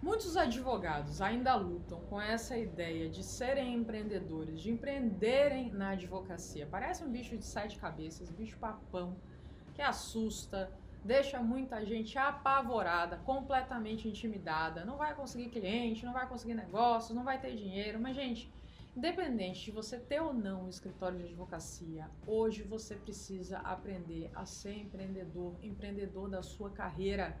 Muitos advogados ainda lutam com essa ideia de serem empreendedores, de empreenderem na advocacia. Parece um bicho de sete cabeças, bicho papão, que assusta, deixa muita gente apavorada, completamente intimidada. Não vai conseguir cliente, não vai conseguir negócios, não vai ter dinheiro. Mas, gente, independente de você ter ou não um escritório de advocacia, hoje você precisa aprender a ser empreendedor, empreendedor da sua carreira.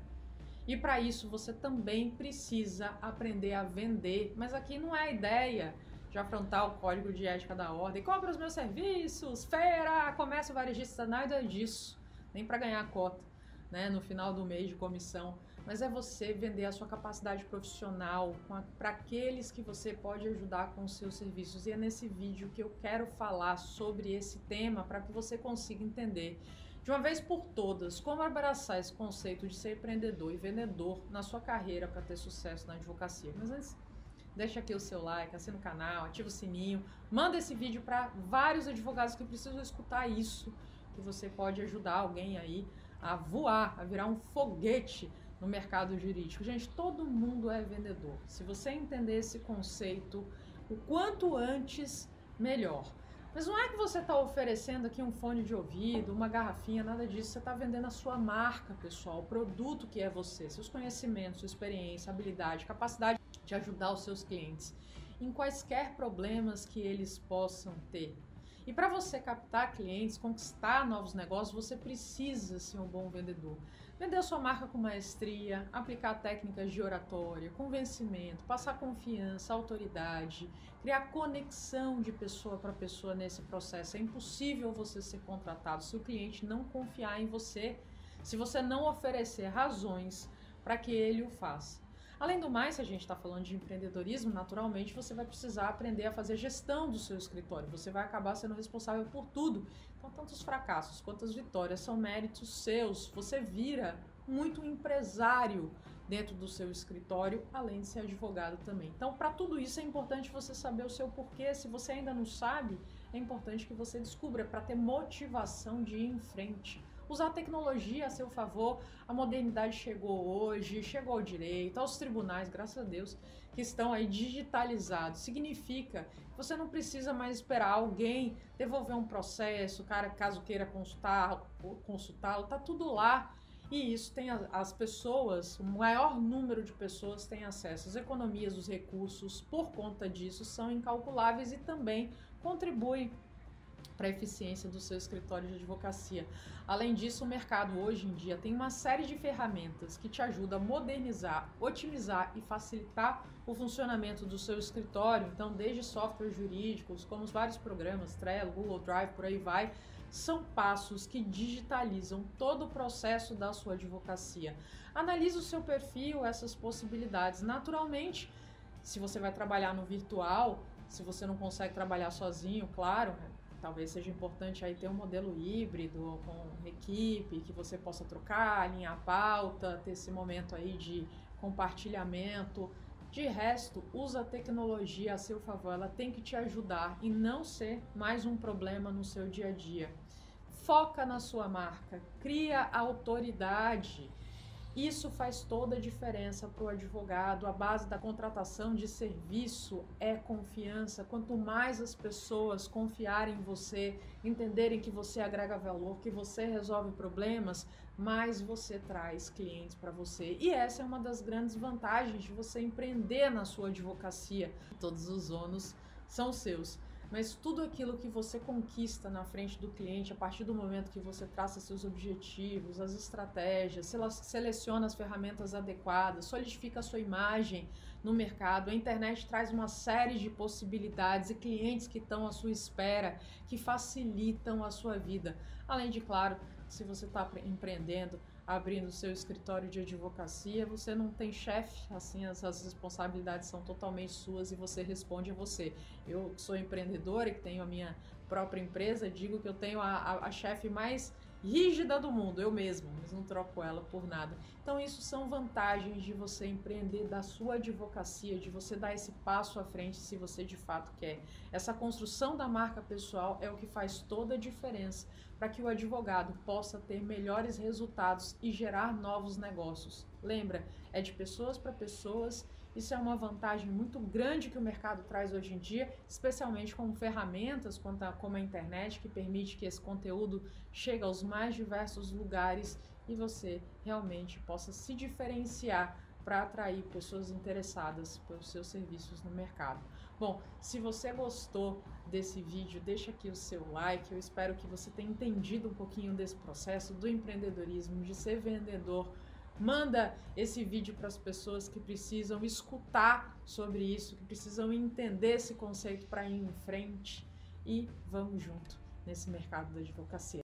E para isso você também precisa aprender a vender. Mas aqui não é a ideia de afrontar o código de ética da ordem. Compra os meus serviços, feira, comércio varejista, nada disso. Nem para ganhar cota né, no final do mês de comissão. Mas é você vender a sua capacidade profissional para aqueles que você pode ajudar com os seus serviços. E é nesse vídeo que eu quero falar sobre esse tema para que você consiga entender de uma vez por todas, como abraçar esse conceito de ser empreendedor e vendedor na sua carreira para ter sucesso na advocacia. Mas antes, deixa aqui o seu like, assina o canal, ativa o sininho, manda esse vídeo para vários advogados que precisam escutar isso, que você pode ajudar alguém aí a voar, a virar um foguete no mercado jurídico. Gente, todo mundo é vendedor. Se você entender esse conceito o quanto antes, melhor. Mas não é que você está oferecendo aqui um fone de ouvido, uma garrafinha, nada disso. Você está vendendo a sua marca, pessoal, o produto que é você, seus conhecimentos, sua experiência, habilidade, capacidade de ajudar os seus clientes em quaisquer problemas que eles possam ter. E para você captar clientes, conquistar novos negócios, você precisa ser um bom vendedor. Vender sua marca com maestria, aplicar técnicas de oratória, convencimento, passar confiança, autoridade, criar conexão de pessoa para pessoa nesse processo. É impossível você ser contratado se o cliente não confiar em você, se você não oferecer razões para que ele o faça. Além do mais, se a gente está falando de empreendedorismo, naturalmente você vai precisar aprender a fazer gestão do seu escritório. Você vai acabar sendo responsável por tudo. Então, tanto os fracassos quanto as vitórias são méritos seus. Você vira muito empresário dentro do seu escritório, além de ser advogado também. Então, para tudo isso é importante você saber o seu porquê. Se você ainda não sabe, é importante que você descubra para ter motivação de ir em frente usar a tecnologia a seu favor. A modernidade chegou hoje, chegou ao direito, aos tribunais, graças a Deus, que estão aí digitalizados. Significa que você não precisa mais esperar alguém devolver um processo, cara, caso queira consultar, consultá-lo, tá tudo lá. E isso tem as pessoas, o maior número de pessoas tem acesso. As economias, os recursos, por conta disso, são incalculáveis e também contribuem para a eficiência do seu escritório de advocacia. Além disso, o mercado hoje em dia tem uma série de ferramentas que te ajudam a modernizar, otimizar e facilitar o funcionamento do seu escritório. Então, desde softwares jurídicos, como os vários programas, Trello, Google Drive, por aí vai, são passos que digitalizam todo o processo da sua advocacia. Analise o seu perfil, essas possibilidades. Naturalmente, se você vai trabalhar no virtual, se você não consegue trabalhar sozinho, claro, talvez seja importante aí ter um modelo híbrido com equipe que você possa trocar, alinhar a pauta, ter esse momento aí de compartilhamento. De resto, usa a tecnologia a seu favor, ela tem que te ajudar e não ser mais um problema no seu dia a dia. Foca na sua marca, cria autoridade. Isso faz toda a diferença para o advogado. A base da contratação de serviço é confiança. Quanto mais as pessoas confiarem em você, entenderem que você agrega valor, que você resolve problemas, mais você traz clientes para você. E essa é uma das grandes vantagens de você empreender na sua advocacia. Todos os ônus são seus mas tudo aquilo que você conquista na frente do cliente a partir do momento que você traça seus objetivos, as estratégias, seleciona as ferramentas adequadas, solidifica a sua imagem no mercado. A internet traz uma série de possibilidades e clientes que estão à sua espera, que facilitam a sua vida. Além de, claro, se você está empreendendo, abrindo seu escritório de advocacia, você não tem chefe, assim, as, as, responsabilidades são totalmente suas e você responde a você. Eu sou empreendedora e tenho a minha própria empresa, digo que eu tenho a, a, a chefe mais rígida do mundo, eu mesmo, mas não troco ela por nada. Então, isso são vantagens de você empreender da sua advocacia, de você dar esse passo à frente se você de fato quer. Essa construção da marca pessoal é o que faz toda a diferença para que o advogado possa ter melhores resultados e gerar novos negócios. Lembra, é de pessoas para pessoas. Isso é uma vantagem muito grande que o mercado traz hoje em dia, especialmente com ferramentas como a internet, que permite que esse conteúdo chegue aos mais diversos lugares e você realmente possa se diferenciar para atrair pessoas interessadas pelos seus serviços no mercado. Bom, se você gostou desse vídeo, deixa aqui o seu like. Eu espero que você tenha entendido um pouquinho desse processo do empreendedorismo, de ser vendedor. Manda esse vídeo para as pessoas que precisam escutar sobre isso, que precisam entender esse conceito para ir em frente e vamos junto nesse mercado da advocacia.